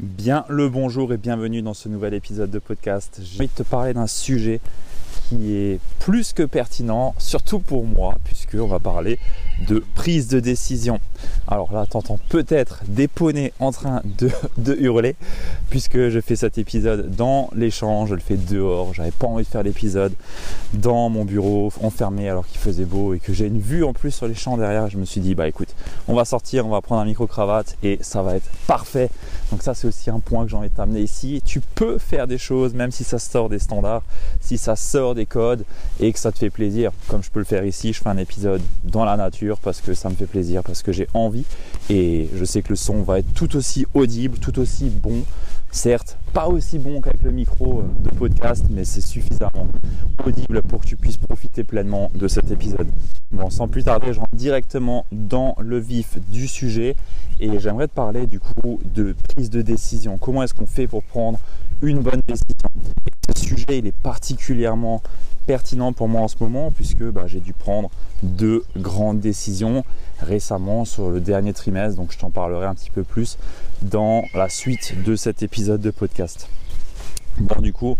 Bien le bonjour et bienvenue dans ce nouvel épisode de podcast. J'ai envie de te parler d'un sujet qui est plus que pertinent, surtout pour moi, puisqu'on va parler de prise de décision. Alors là, t'entends peut-être des poneys en train de, hurler, puisque je fais cet épisode dans l'échange, je le fais dehors, j'avais pas envie de faire l'épisode dans mon bureau, enfermé alors qu'il faisait beau et que j'ai une vue en plus sur les champs derrière. Je me suis dit, bah écoute, on va sortir, on va prendre un micro-cravate et ça va être parfait. Donc ça, c'est aussi un point que j'ai envie de t'amener ici. Tu peux faire des choses, même si ça sort des standards, si ça sort des codes et que ça te fait plaisir, comme je peux le faire ici, je fais un épisode dans la nature parce que ça me fait plaisir, parce que j'ai envie et je sais que le son va être tout aussi audible, tout aussi bon. Certes, pas aussi bon qu'avec le micro euh, de podcast, mais c'est suffisamment audible pour que tu puisses profiter pleinement de cet épisode. Bon, sans plus tarder, je rentre directement dans le vif du sujet et j'aimerais te parler du coup de prise de décision. Comment est-ce qu'on fait pour prendre une bonne décision? Ce sujet, il est particulièrement pertinent pour moi en ce moment puisque bah, j'ai dû prendre deux grandes décisions récemment sur le dernier trimestre, donc je t'en parlerai un petit peu plus dans la suite de cet épisode de podcast. Bon du coup,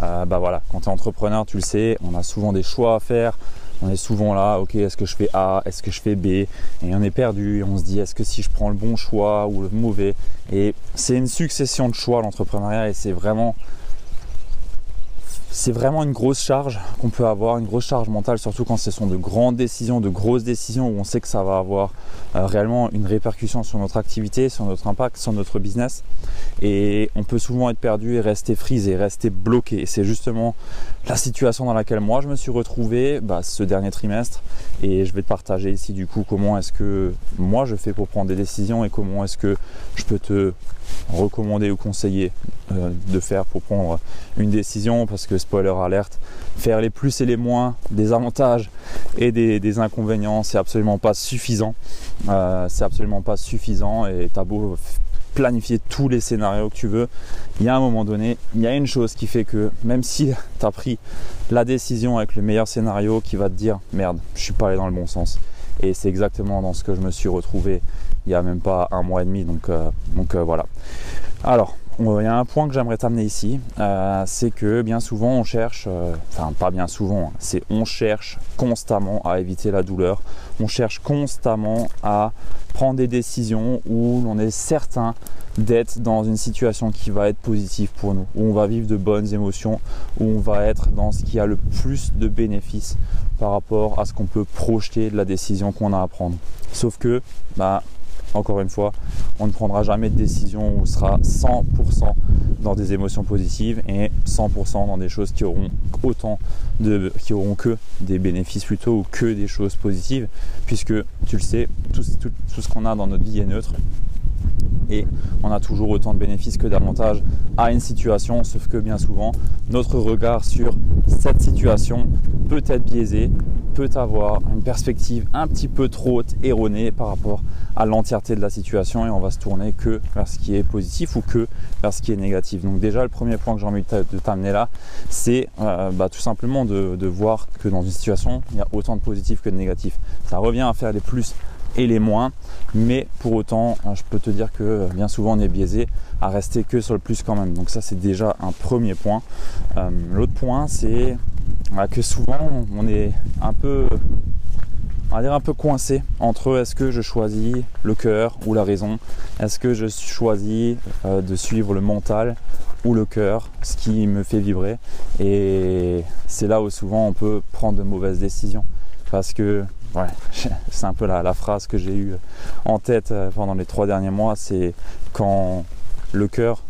bah voilà, quand tu es entrepreneur, tu le sais, on a souvent des choix à faire. On est souvent là, ok, est-ce que je fais A, est-ce que je fais B? Et on est perdu, on se dit, est-ce que si je prends le bon choix ou le mauvais? Et c'est une succession de choix l'entrepreneuriat et c'est vraiment c'est vraiment une grosse charge qu'on peut avoir, une grosse charge mentale, surtout quand ce sont de grandes décisions, de grosses décisions où on sait que ça va avoir euh, réellement une répercussion sur notre activité, sur notre impact, sur notre business. Et on peut souvent être perdu et rester frisé, rester bloqué. Et c'est justement la situation dans laquelle moi je me suis retrouvé bah, ce dernier trimestre. Et je vais te partager ici du coup comment est-ce que moi je fais pour prendre des décisions et comment est-ce que je peux te recommander ou conseiller euh, de faire pour prendre une décision parce que spoiler alerte, faire les plus et les moins, des avantages et des, inconvénients, c'est absolument pas suffisant. Euh, c'est absolument pas suffisant et t'as beau planifier tous les scénarios que tu veux, il y a un moment donné, il y a une chose qui fait que même si tu as pris la décision avec le meilleur scénario qui va te dire merde, je suis pas allé dans le bon sens. Et c'est exactement dans ce que je me suis retrouvé il n'y a même pas un mois et demi. Donc, euh, donc euh, voilà. Alors, il y a un point que j'aimerais t'amener ici, euh, c'est que bien souvent on cherche, enfin pas bien souvent, hein, c'est on cherche constamment à éviter la douleur, on cherche constamment à prendre des décisions où l'on est certain d'être dans une situation qui va être positive pour nous, où on va vivre de bonnes émotions, où on va être dans ce qui a le plus de bénéfices par rapport à ce qu'on peut projeter de la décision qu'on a à prendre. Sauf que, bah, encore une fois, on ne prendra jamais de décision. Où on sera 100% dans des émotions positives et 100% dans des choses qui auront autant de, qui auront que des bénéfices plutôt ou que des choses positives, puisque tu le sais, tout, tout ce qu'on a dans notre vie est neutre et on a toujours autant de bénéfices que d'avantages à une situation, sauf que bien souvent, notre regard sur cette situation peut être biaisé, peut avoir une perspective un petit peu trop erronée par rapport à l'entièreté de la situation et on va se tourner que vers ce qui est positif ou que vers ce qui est négatif. Donc déjà, le premier point que j'ai envie de t'amener là, c'est euh, bah, tout simplement de, de voir que dans une situation, il y a autant de positifs que de négatifs. Ça revient à faire les plus et les moins. Mais pour autant, hein, je peux te dire que euh, bien souvent on est biaisé à rester que sur le plus quand même. Donc ça c'est déjà un premier point. Euh, l'autre point c'est que souvent on est un peu on va dire un peu coincé entre est-ce que je choisis le cœur ou la raison, est-ce que je choisis euh, de suivre le mental ou le cœur, ce qui me fait vibrer. Et c'est là où souvent on peut prendre de mauvaises décisions. Parce que ouais, c'est un peu la, phrase que j'ai eue en tête euh, pendant les trois derniers mois, c'est quand le cœur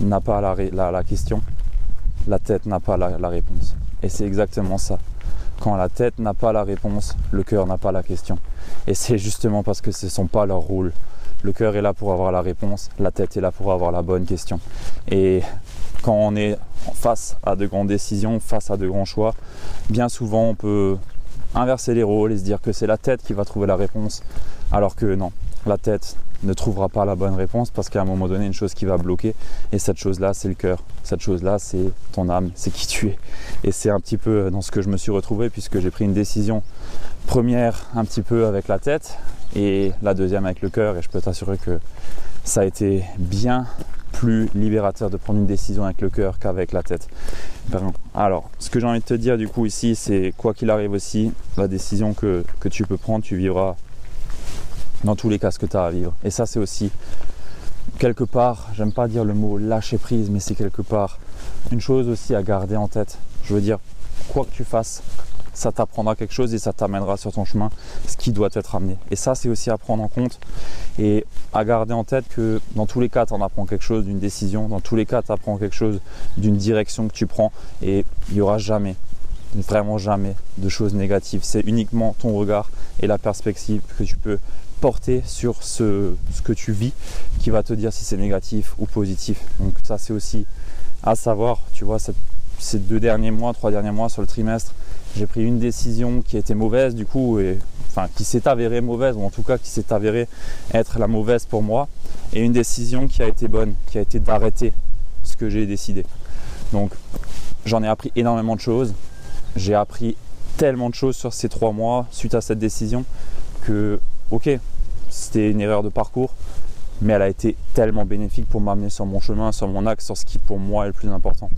n'a pas la, question, la tête n'a pas la, réponse. Et c'est exactement ça. Quand la tête n'a pas la réponse, le cœur n'a pas la question. Et c'est justement parce que ce ne sont pas leurs rôles. Le cœur est là pour avoir la réponse, la tête est là pour avoir la bonne question. Et quand on est face à de grandes décisions, face à de grands choix, bien souvent on peut inverser les rôles et se dire que c'est la tête qui va trouver la réponse, alors que non, la tête ne trouvera pas la bonne réponse parce qu'à un moment donné, une chose qui va bloquer, et cette chose-là, c'est le cœur. Cette chose-là, c'est ton âme, c'est qui tu es. Et c'est un petit peu dans ce que je me suis retrouvé puisque j'ai pris une décision première un petit peu avec la tête et la deuxième avec le cœur. Et je peux t'assurer que ça a été bien plus libérateur de prendre une décision avec le cœur qu'avec la tête. Alors, ce que j'ai envie de te dire du coup ici, c'est quoi qu'il arrive aussi, la décision que, que tu peux prendre, tu vivras dans tous les cas ce que tu as à vivre. Et ça, c'est aussi quelque part, j'aime pas dire le mot lâcher prise, mais c'est quelque part une chose aussi à garder en tête. Je veux dire, quoi que tu fasses, ça t'apprendra quelque chose et ça t'amènera sur ton chemin ce qui doit être amené. Et ça, c'est aussi à prendre en compte et à garder en tête que dans tous les cas, tu en apprends quelque chose d'une décision, dans tous les cas, tu apprends quelque chose d'une direction que tu prends et il n'y aura jamais, vraiment jamais de choses négatives. C'est uniquement ton regard et la perspective que tu peux porter sur ce, ce que tu vis qui va te dire si c'est négatif ou positif. Donc ça c'est aussi à savoir, tu vois, ces deux derniers mois, trois derniers mois sur le trimestre, j'ai pris une décision qui a été mauvaise du coup, enfin qui s'est avérée mauvaise, ou en tout cas qui s'est avérée être la mauvaise pour moi, et une décision qui a été bonne, qui a été d'arrêter ce que j'ai décidé. Donc j'en ai appris énormément de choses, j'ai appris tellement de choses sur ces trois mois suite à cette décision que ok, c'était une erreur de parcours, mais elle a été tellement bénéfique pour m'amener sur mon chemin, sur mon axe, sur ce qui pour moi est le plus important.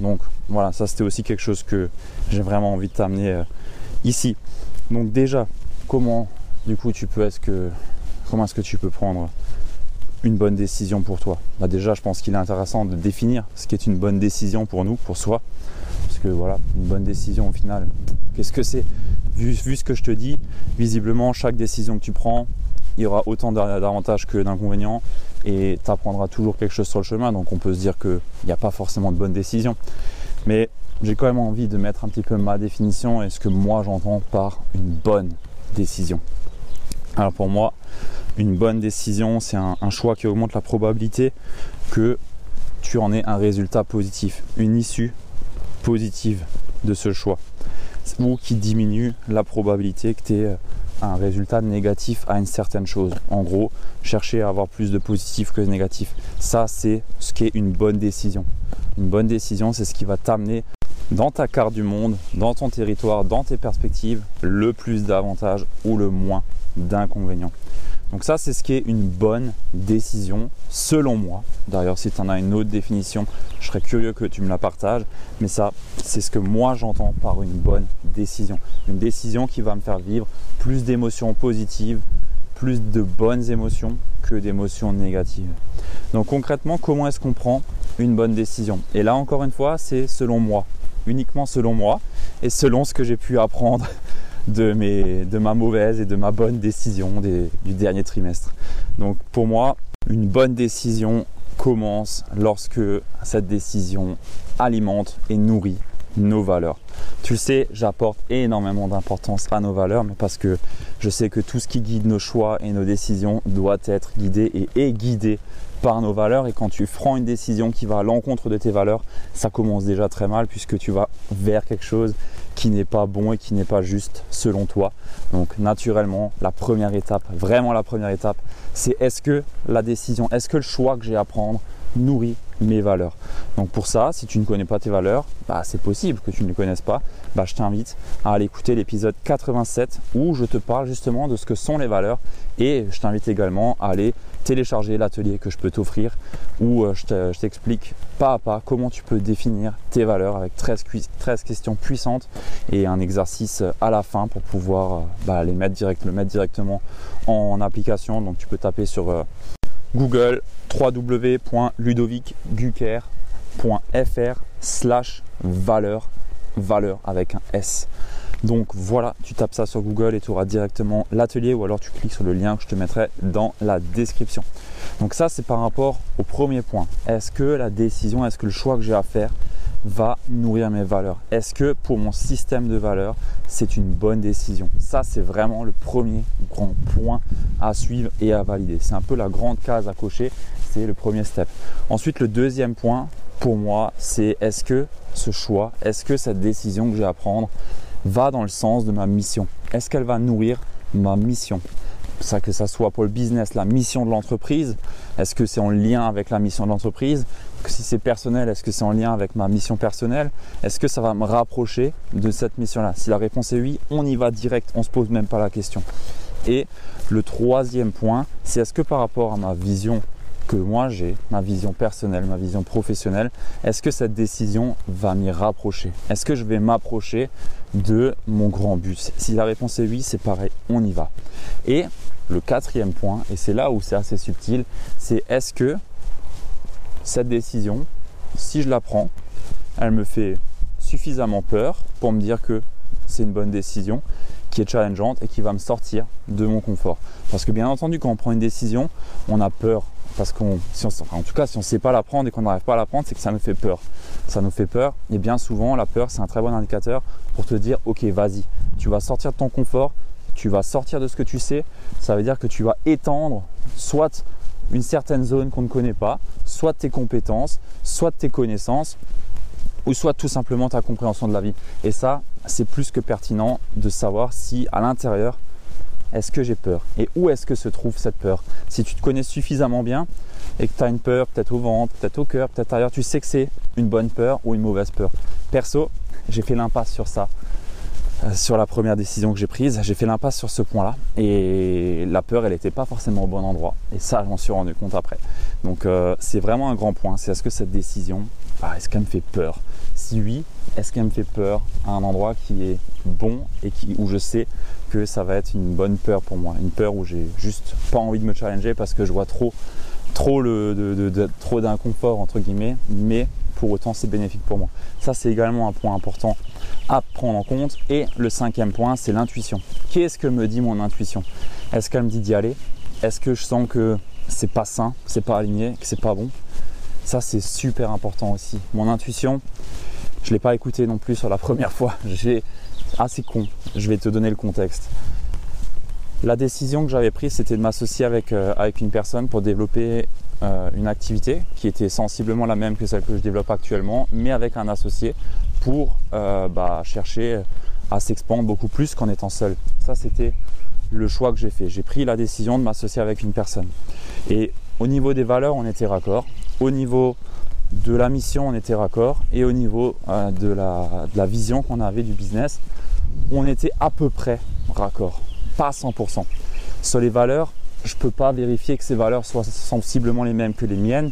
Donc voilà, ça c'était aussi quelque chose que j'ai vraiment envie de t'amener euh, ici. Donc déjà, comment du coup tu peux est-ce que comment est-ce que tu peux prendre une bonne décision pour toi? Bah Déjà, je pense qu'il est intéressant de définir ce qui est une bonne décision pour nous, pour soi. Parce que voilà, une bonne décision au final, qu'est-ce que c'est? Vu, ce que je te dis, visiblement, chaque décision que tu prends, il y aura autant d'avantages que d'inconvénients et tu apprendras toujours quelque chose sur le chemin. Donc on peut se dire qu'il n'y a pas forcément de bonne décision. Mais j'ai quand même envie de mettre un petit peu ma définition et ce que moi j'entends par une bonne décision. Alors pour moi, une bonne décision, c'est un, choix qui augmente la probabilité que tu en aies un résultat positif, une issue positive de ce choix ou qui diminue la probabilité que tu aies euh, un résultat négatif à une certaine chose. En gros, chercher à avoir plus de positif que de négatif. Ça, c'est ce qui est une bonne décision. Une bonne décision, c'est ce qui va t'amener dans ta carte du monde, dans ton territoire, dans tes perspectives, le plus d'avantages ou le moins d'inconvénients. Donc ça, c'est ce qui est une bonne décision, selon moi. D'ailleurs, si tu en as une autre définition, je serais curieux que tu me la partages. Mais ça, c'est ce que moi j'entends par une bonne décision. Une décision qui va me faire vivre plus d'émotions positives, plus de bonnes émotions que d'émotions négatives. Donc concrètement, comment est-ce qu'on prend une bonne décision? Et là, encore une fois, c'est selon moi, uniquement selon moi, et selon ce que j'ai pu apprendre de, mes, de ma mauvaise et de ma bonne décision du dernier trimestre. Donc pour moi, une bonne décision commence lorsque cette décision alimente et nourrit nos valeurs. Tu le sais, j'apporte énormément d'importance à nos valeurs, mais parce que je sais que tout ce qui guide nos choix et nos décisions doit être guidé et est guidé par nos valeurs. Et quand tu prends une décision qui va à l'encontre de tes valeurs, ça commence déjà très mal puisque tu vas vers quelque chose qui n'est pas bon et qui n'est pas juste selon toi. Donc naturellement, la première étape, vraiment la première étape, c'est est-ce que la décision, est-ce que le choix que j'ai à prendre nourrit mes valeurs? Donc pour ça, si tu ne connais pas tes valeurs, bah, c'est possible que tu ne les connaisses pas. Bah, je t'invite à aller écouter l'épisode 87 où je te parle justement de ce que sont les valeurs et je t'invite également à aller télécharger l'atelier que je peux t'offrir où euh, je t'explique pas à pas comment tu peux définir tes valeurs avec 13, 13 questions puissantes et un exercice à la fin pour pouvoir euh, bah, les mettre le mettre directement en application. Donc tu peux taper sur euh, Google www.ludovicgucker.fr slash valeur, valeur avec un S. Donc voilà, tu tapes ça sur Google et tu auras directement l'atelier ou alors tu cliques sur le lien que je te mettrai dans la description. Donc ça c'est par rapport au premier point. Est-ce que la décision, est-ce que le choix que j'ai à faire va nourrir mes valeurs? Est-ce que pour mon système de valeurs, c'est une bonne décision? Ça, c'est vraiment le premier grand point à suivre et à valider. C'est un peu la grande case à cocher, c'est le premier step. Ensuite, le deuxième point, pour moi, c'est est-ce que ce choix, est-ce que cette décision que j'ai à prendre va dans le sens de ma mission. Est-ce qu'elle va nourrir ma mission? Ça que ça soit pour le business, la mission de l'entreprise, est-ce que c'est en lien avec la mission de l'entreprise? Si c'est personnel, est-ce que c'est en lien avec ma mission personnelle? Est-ce que ça va me rapprocher de cette mission-là? Si la réponse est oui, on y va direct, on ne se pose même pas la question. Et le troisième point, c'est est-ce que par rapport à ma vision que moi j'ai, ma vision personnelle, ma vision professionnelle, est-ce que cette décision va m'y rapprocher? Est-ce que je vais m'approcher de mon grand but? Si la réponse est oui, c'est pareil, on y va. Et le quatrième point, et c'est là où c'est assez subtil, c'est est-ce que cette décision, si je la prends, elle me fait suffisamment peur pour me dire que c'est une bonne décision qui est challengeante et qui va me sortir de mon confort? Parce que bien entendu, quand on prend une décision, on a peur parce qu'on, tout cas, si on ne sait pas la prendre et qu'on n'arrive pas à la prendre, c'est que ça nous fait peur. Ça nous fait peur. Et bien souvent, la peur, c'est un très bon indicateur pour te dire, ok, vas-y, tu vas sortir de ton confort, tu vas sortir de ce que tu sais. Ça veut dire que tu vas étendre soit une certaine zone qu'on ne connaît pas, soit tes compétences, soit tes connaissances, ou soit tout simplement ta compréhension de la vie. Et ça, c'est plus que pertinent de savoir si à l'intérieur, est-ce que j'ai peur? Et où est-ce que se trouve cette peur? Si tu te connais suffisamment bien et que tu as une peur peut-être au ventre, peut-être au cœur, peut-être ailleurs, tu sais que c'est une bonne peur ou une mauvaise peur. Perso, j'ai fait l'impasse sur ça. Euh, sur la première décision que j'ai prise, j'ai fait l'impasse sur ce point-là et la peur, elle n'était pas forcément au bon endroit. Et ça, je m'en suis rendu compte après. Donc, euh, c'est vraiment un grand point. C'est est-ce que cette décision, ah, est-ce qu'elle me fait peur? Si oui, est-ce qu'elle me fait peur à un endroit qui est bon et qui, où je sais que ça va être une bonne peur pour moi, une peur où j'ai juste pas envie de me challenger parce que je vois trop, trop, le, trop d'inconfort entre guillemets, mais pour autant c'est bénéfique pour moi. Ça c'est également un point important à prendre en compte. Et le cinquième point, c'est l'intuition. Qu'est-ce que me dit mon intuition? Est-ce qu'elle me dit d'y aller? Est-ce que je sens que c'est pas sain, c'est pas aligné, que c'est pas bon? Ça c'est super important aussi. Mon intuition, je l'ai pas écouté non plus sur la première fois. J'ai assez con. Je vais te donner le contexte. La décision que j'avais prise, c'était de m'associer avec, euh, avec une personne pour développer euh, une activité qui était sensiblement la même que celle que je développe actuellement, mais avec un associé pour euh, bah, chercher à s'expandre beaucoup plus qu'en étant seul. Ça, c'était le choix que j'ai fait. J'ai pris la décision de m'associer avec une personne. Et au niveau des valeurs, on était raccord. Au niveau de la mission, on était raccord. Et au niveau de, la, de la vision qu'on avait du business, on était à peu près raccord, pas 100%. Sur les valeurs, je ne peux pas vérifier que ces valeurs soient sensiblement les mêmes que les miennes,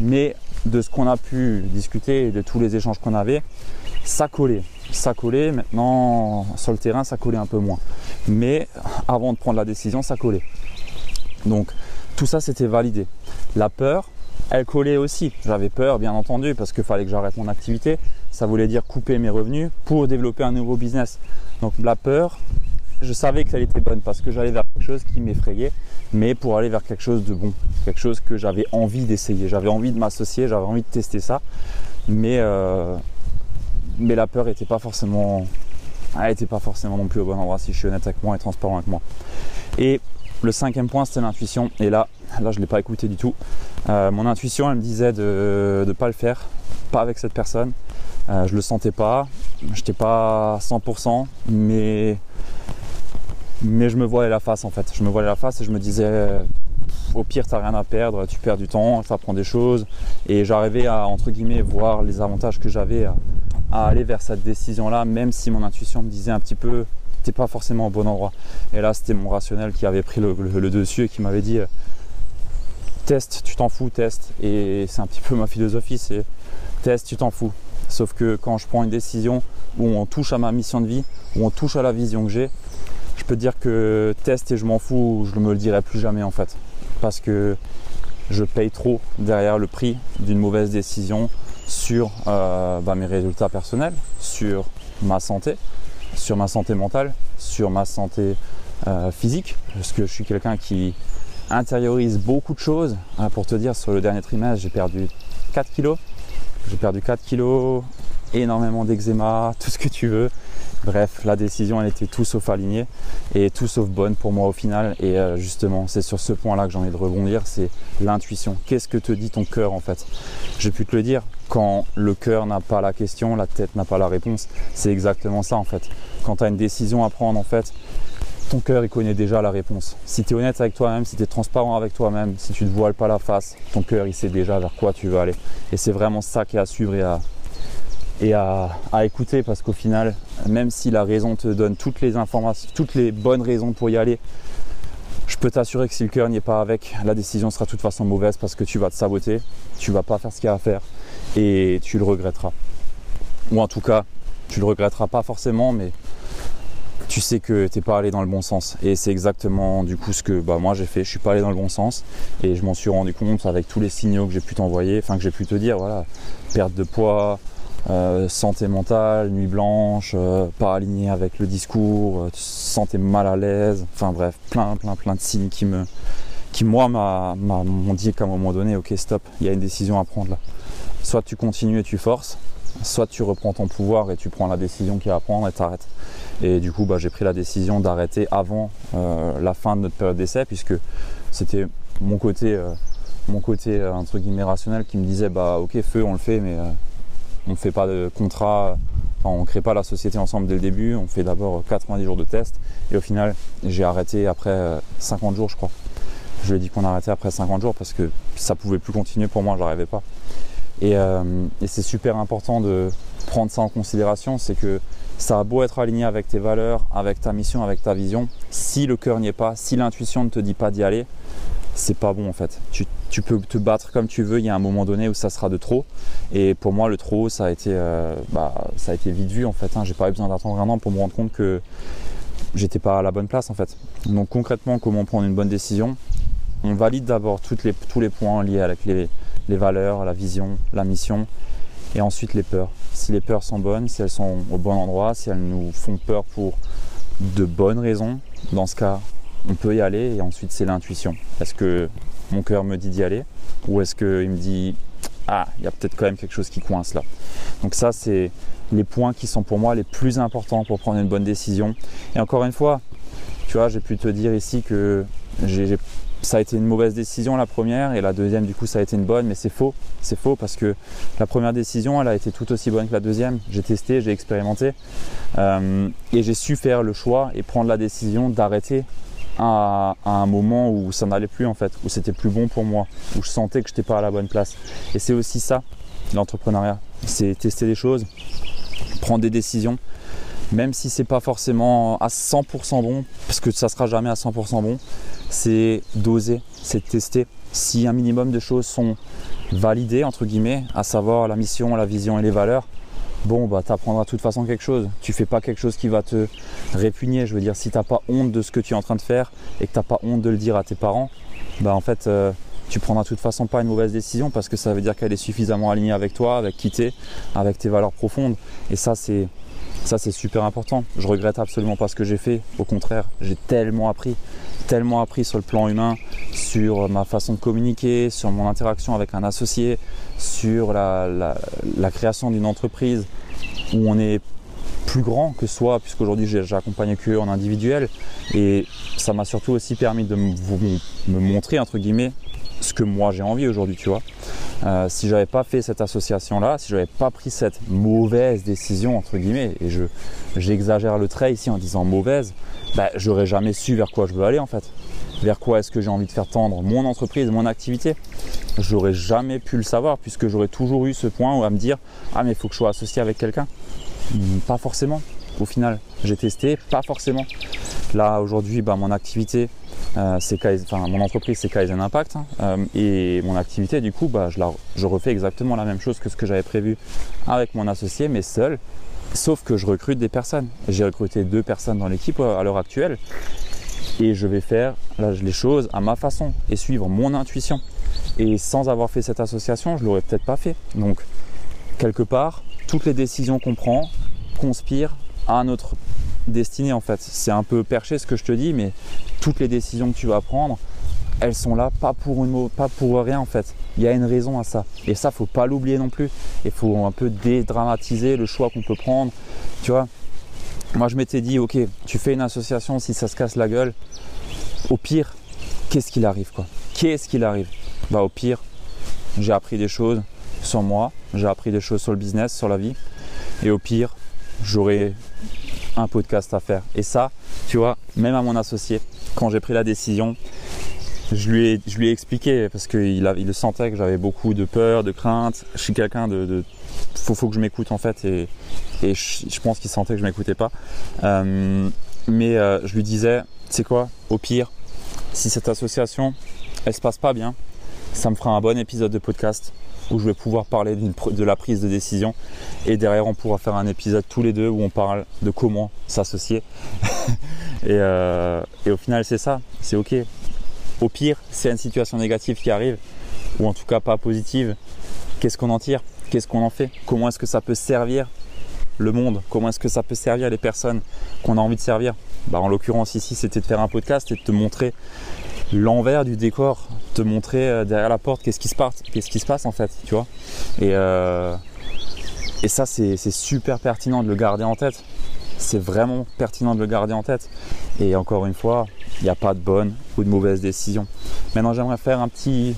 mais de ce qu'on a pu discuter et de tous les échanges qu'on avait, ça collait. Ça collait, maintenant sur le terrain ça collait un peu moins. Mais avant de prendre la décision, ça collait. Donc tout ça c'était validé. La peur, elle collait aussi. J'avais peur bien entendu parce qu'il fallait que j'arrête mon activité ça voulait dire couper mes revenus pour développer un nouveau business. Donc la peur, je savais qu'elle était bonne parce que j'allais vers quelque chose qui m'effrayait, mais pour aller vers quelque chose de bon, quelque chose que j'avais envie d'essayer, j'avais envie de m'associer, j'avais envie de tester ça, mais, euh, la peur n'était pas forcément, elle pas forcément non plus au bon endroit si je suis honnête avec moi et transparent avec moi. Et le cinquième point, c'était l'intuition. Et là, là, je ne l'ai pas écouté du tout. Euh, mon intuition, elle me disait de ne pas le faire, pas avec cette personne, euh, je le sentais pas, j'étais pas à 100%, mais, je me voilais la face en fait. Je me voilais la face et je me disais, au pire, t'as rien à perdre, tu perds du temps, ça prend des choses. Et j'arrivais à, entre guillemets, voir les avantages que j'avais à, aller vers cette décision-là, même si mon intuition me disait un petit peu, t'es pas forcément au bon endroit. Et là, c'était mon rationnel qui avait pris le, dessus et qui m'avait dit, teste, tu t'en fous, teste. Et c'est un petit peu ma philosophie, c'est teste, tu t'en fous. Sauf que quand je prends une décision où on touche à ma mission de vie, où on touche à la vision que j'ai, je peux dire que test et je m'en fous, je ne me le dirai plus jamais en fait. Parce que je paye trop derrière le prix d'une mauvaise décision sur euh, bah, mes résultats personnels, sur ma santé, sur ma santé mentale, sur ma santé euh, physique, parce que je suis quelqu'un qui intériorise beaucoup de choses. pour te dire, sur le dernier trimestre, j'ai perdu 4 kilos j'ai perdu 4 kilos, énormément d'eczéma, tout ce que tu veux. Bref, la décision, elle était tout sauf alignée et tout sauf bonne pour moi au final. Et euh, justement, c'est sur ce point-là que j'ai envie de rebondir, c'est l'intuition. Qu'est-ce que te dit ton cœur en fait? J'ai pu te le dire, quand le cœur n'a pas la question, la tête n'a pas la réponse, c'est exactement ça en fait. Quand tu as une décision à prendre en fait, ton cœur il connaît déjà la réponse. Si tu es honnête avec toi-même, si tu es transparent avec toi-même, si tu ne voiles pas la face, ton cœur il sait déjà vers quoi tu veux aller. Et c'est vraiment ça qui est à suivre et à, et à, écouter parce qu'au final, même si la raison te donne toutes les informations, toutes les bonnes raisons pour y aller, je peux t'assurer que si le cœur n'y est pas avec, la décision sera de toute façon mauvaise parce que tu vas te saboter, tu vas pas faire ce qu'il y a à faire et tu le regretteras. Ou en tout cas, tu le regretteras pas forcément, mais tu sais que tu n'es pas allé dans le bon sens. Et c'est exactement du coup ce que bah, moi j'ai fait. Je suis pas allé dans le bon sens et je m'en suis rendu compte avec tous les signaux que j'ai pu t'envoyer, enfin que j'ai pu te dire, voilà, perte de poids, euh, santé mentale, nuit blanche, euh, pas aligné avec le discours, euh, santé mal à l'aise, enfin bref, plein, plein, plein de signes qui me, qui moi m'ont dit qu'à un moment donné, ok stop, il y a une décision à prendre là. Soit tu continues et tu forces, soit tu reprends ton pouvoir et tu prends la décision qu'il y a à prendre et t'arrêtes. Et du coup, bah, j'ai pris la décision d'arrêter avant la fin de notre période d'essai puisque c'était mon côté, mon côté entre guillemets rationnel qui me disait bah ok feu on le fait mais on ne fait pas de contrat, on ne crée pas la société ensemble dès le début, on fait d'abord 90 jours de test et au final j'ai arrêté après 50 jours je crois. Je lui ai dit qu'on arrêtait après 50 jours parce que ça pouvait plus continuer pour moi, je n'arrivais Euh, et, c'est super important de prendre ça en considération, c'est que ça a beau être aligné avec tes valeurs, avec ta mission, avec ta vision, si le cœur n'y est pas, si l'intuition ne te dit pas d'y aller, c'est pas bon en fait. Tu, peux te battre comme tu veux, il y a un moment donné où ça sera de trop. Et pour moi, le trop, ça a été, euh, bah, ça a été vite vu en fait. Hein. J'ai pas eu besoin d'attendre un an pour me rendre compte que j'étais pas à la bonne place en fait. Donc concrètement, comment prendre une bonne décision? On valide d'abord tous les points liés avec les, les valeurs, la vision, la mission, et ensuite les peurs. Si les peurs sont bonnes, si elles sont au bon endroit, si elles nous font peur pour de bonnes raisons, dans ce cas, on peut y aller et ensuite c'est l'intuition. Est-ce que mon cœur me dit d'y aller ou est-ce qu'il me dit ah, il y a peut-être quand même quelque chose qui coince là. Donc ça c'est les points qui sont pour moi les plus importants pour prendre une bonne décision. Et encore une fois, tu vois, j'ai pu te dire ici que ça a été une mauvaise décision la première et la deuxième du coup ça a été une bonne mais c'est faux c'est faux parce que la première décision elle a été tout aussi bonne que la deuxième j'ai testé j'ai expérimenté euh, et j'ai su faire le choix et prendre la décision d'arrêter à, un moment où ça n'allait plus en fait, où c'était plus bon pour moi, où je sentais que je n'étais pas à la bonne place. Et c'est aussi ça, l'entrepreneuriat. C'est tester des choses, prendre des décisions, même si c'est pas forcément à 100% bon, parce que ça sera jamais à 100% bon, c'est d'oser, c'est tester. Si un minimum de choses sont validées, entre guillemets, à savoir la mission, la vision et les valeurs, bon bah tu apprendras de toute façon quelque chose. Tu fais pas quelque chose qui va te répugner. Je veux dire, si t'as pas honte de ce que tu es en train de faire et que t'as pas honte de le dire à tes parents, bah en fait euh, tu prendras de toute façon pas une mauvaise décision parce que ça veut dire qu'elle est suffisamment alignée avec toi, avec qui t'es, avec tes valeurs profondes. Et ça c'est ça c'est super important. Je regrette absolument pas ce que j'ai fait. Au contraire, j'ai tellement appris, tellement appris sur le plan humain, sur ma façon de communiquer, sur mon interaction avec un associé, sur la, création d'une entreprise où on est plus grand que soi, puisqu'aujourd'hui j'accompagne que en individuel. Et ça m'a surtout aussi permis de me, me montrer, entre guillemets, ce que moi j'ai envie aujourd'hui, tu vois. Euh, si j'avais pas fait cette association-là, si j'avais pas pris cette mauvaise décision, entre guillemets, et je, j'exagère le trait ici en disant mauvaise, bah, j'aurais jamais su vers quoi je veux aller en fait. Vers quoi est-ce que j'ai envie de faire tendre mon entreprise, mon activité? J'aurais jamais pu le savoir puisque j'aurais toujours eu ce point où à me dire Ah, mais il faut que je sois associé avec quelqu'un. Hmm, pas forcément, au final. J'ai testé, pas forcément. Là, aujourd'hui, bah, mon activité, euh, mon entreprise, c'est Kaizen Impact. Hein. Euh, et mon activité, du coup, bah, je, refais exactement la même chose que ce que j'avais prévu avec mon associé, mais seul. Sauf que je recrute des personnes. J'ai recruté deux personnes dans l'équipe euh, à l'heure actuelle. Et je vais faire les choses à ma façon et suivre mon intuition. Et sans avoir fait cette association, je l'aurais peut-être pas fait. Donc, quelque part, toutes les décisions qu'on prend conspirent à notre destinée en fait. C'est un peu perché ce que je te dis, mais toutes les décisions que tu vas prendre elles sont là pas pour une pas pour rien en fait. Il y a une raison à ça. Et ça, faut pas l'oublier non plus. Il faut un peu dédramatiser le choix qu'on peut prendre. Tu vois, moi je m'étais dit, ok, tu fais une association, si ça se casse la gueule, au pire, qu'est-ce qu'il arrive quoi? Qu'est-ce qu'il arrive? Bah au pire, j'ai appris des choses sur moi, j'ai appris des choses sur le business, sur la vie. Et au pire, j'aurai un podcast à faire. Et ça, tu vois, même à mon associé, quand j'ai pris la décision, je lui ai, je lui ai expliqué parce qu'il il sentait que j'avais beaucoup de peur, de crainte. Je suis quelqu'un de, faut, faut, que je m'écoute en fait et, et je, pense qu'il sentait que je m'écoutais pas. Euh, mais euh, je lui disais, c'est quoi Au pire, si cette association elle se passe pas bien, ça me fera un bon épisode de podcast où je vais pouvoir parler de la prise de décision. Et derrière on pourra faire un épisode tous les deux où on parle de comment s'associer. Et, euh, et, au final c'est ça. C'est ok. Au pire c'est une situation négative qui arrive ou en tout cas pas positive. Qu'est-ce qu'on en tire? Qu'est-ce qu'on en fait? Comment est-ce que ça peut servir le monde? Comment est-ce que ça peut servir les personnes qu'on a envie de servir? Bah, en l'occurrence ici c'était de faire un podcast et de te montrer l'envers du décor, te montrer euh, derrière la porte qu'est-ce qui se passe, qu'est-ce qui se passe en fait, tu vois. Et, euh, ça, c'est super pertinent de le garder en tête. C'est vraiment pertinent de le garder en tête. Et encore une fois, il n'y a pas de bonne ou de mauvaise décision. Maintenant, j'aimerais faire un petit,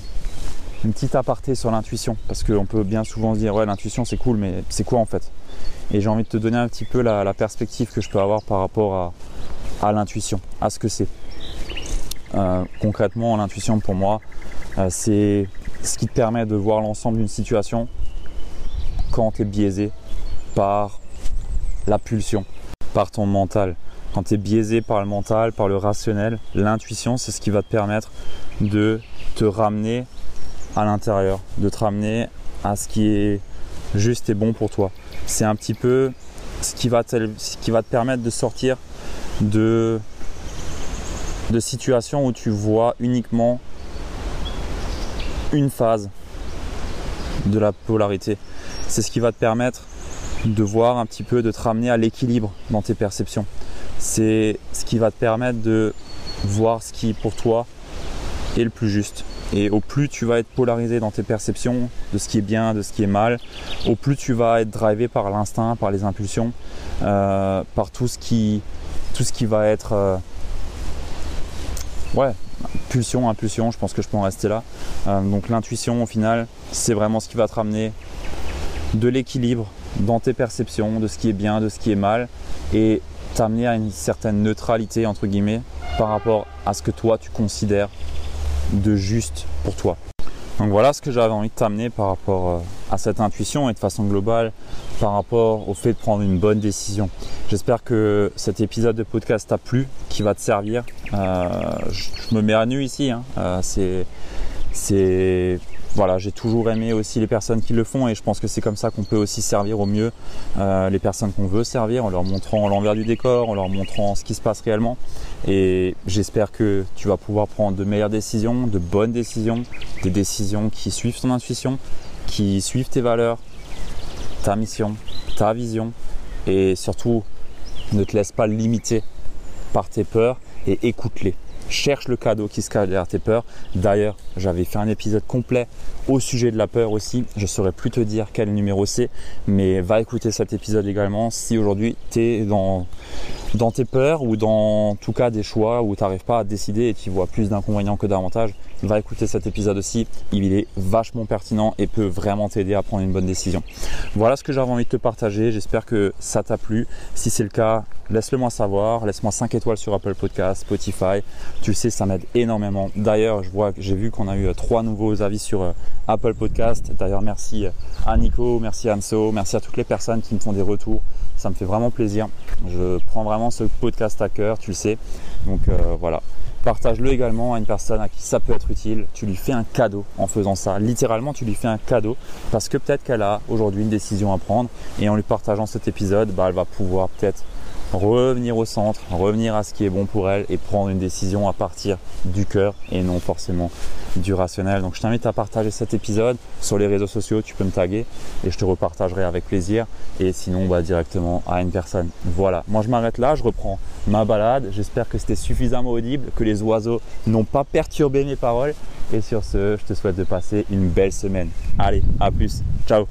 une petite aparté sur l'intuition. Parce qu'on peut bien souvent se dire, ouais, l'intuition c'est cool, mais c'est quoi en fait? Et j'ai envie de te donner un petit peu la, perspective que je peux avoir par rapport à, à l'intuition, à ce que c'est. Euh, concrètement, l'intuition pour moi, euh, c'est ce qui te permet de voir l'ensemble d'une situation quand tu es biaisé par la pulsion, par ton mental. Quand tu es biaisé par le mental, par le rationnel, l'intuition, c'est ce qui va te permettre de te ramener à l'intérieur, de te ramener à ce qui est juste et bon pour toi. C'est un petit peu ce qui va te, ce qui va te permettre de sortir de de situations où tu vois uniquement une phase de la polarité. C'est ce qui va te permettre de voir un petit peu, de te ramener à l'équilibre dans tes perceptions. C'est ce qui va te permettre de voir ce qui pour toi est le plus juste. Et au plus tu vas être polarisé dans tes perceptions de ce qui est bien, de ce qui est mal, au plus tu vas être drivé par l'instinct, par les impulsions, euh, par tout ce qui, tout ce qui va être euh, ouais, pulsion, impulsion, je pense que je peux en rester là. Euh, donc l'intuition au final, c'est vraiment ce qui va te ramener de l'équilibre dans tes perceptions, de ce qui est bien, de ce qui est mal, et t'amener à une certaine neutralité entre guillemets par rapport à ce que toi tu considères de juste pour toi. Donc voilà ce que j'avais envie de t'amener par rapport euh, à cette intuition et de façon globale par rapport au fait de prendre une bonne décision. J'espère que cet épisode de podcast t'a plu, qui va te servir. Euh, je, me mets à nu ici. Hein. Euh, c'est, c'est voilà, j'ai toujours aimé aussi les personnes qui le font et je pense que c'est comme ça qu'on peut aussi servir au mieux euh, les personnes qu'on veut servir en leur montrant l'envers du décor, en leur montrant ce qui se passe réellement. Et j'espère que tu vas pouvoir prendre de meilleures décisions, de bonnes décisions, des décisions qui suivent ton intuition, qui suivent tes valeurs, ta mission, ta vision et surtout ne te laisse pas limiter par tes peurs et écoute-les cherche le cadeau qui se cache derrière tes peurs. D'ailleurs, j'avais fait un épisode complet au sujet de la peur aussi. Je saurais plus te dire quel numéro c'est, mais va écouter cet épisode également si aujourd'hui tu es dans, dans tes peurs ou dans tout cas des choix où tu n'arrives pas à décider et tu vois plus d'inconvénients que d'avantages. Va écouter cet épisode aussi. Il est vachement pertinent et peut vraiment t'aider à prendre une bonne décision. Voilà ce que j'avais envie de te partager. J'espère que ça t'a plu. Si c'est le cas, laisse-le moi savoir. Laisse-moi 5 étoiles sur Apple Podcast, Spotify. Tu sais, ça m'aide énormément. D'ailleurs, je vois, j'ai vu qu'on a eu euh, trois nouveaux avis sur euh, Apple Podcast. D'ailleurs, merci euh, à Nico, merci à Anso, merci à toutes les personnes qui me font des retours. Ça me fait vraiment plaisir. Je prends vraiment ce podcast à cœur, tu le sais. Donc voilà. Partage-le également à une personne à qui ça peut être utile. Tu lui fais un cadeau en faisant ça. Littéralement, tu lui fais un cadeau parce que peut-être qu'elle a aujourd'hui une décision à prendre et en lui partageant cet épisode, bah, elle va pouvoir peut-être revenir au centre, revenir à ce qui est bon pour elle et prendre une décision à partir du cœur et non forcément du rationnel. Donc je t'invite à partager cet épisode sur les réseaux sociaux, tu peux me taguer et je te repartagerai avec plaisir et sinon bah, directement à une personne. Voilà, moi je m'arrête là, je reprends ma balade. J'espère que c'était suffisamment audible, que les oiseaux n'ont pas perturbé mes paroles et sur ce, je te souhaite de passer une belle semaine. Allez, à plus, ciao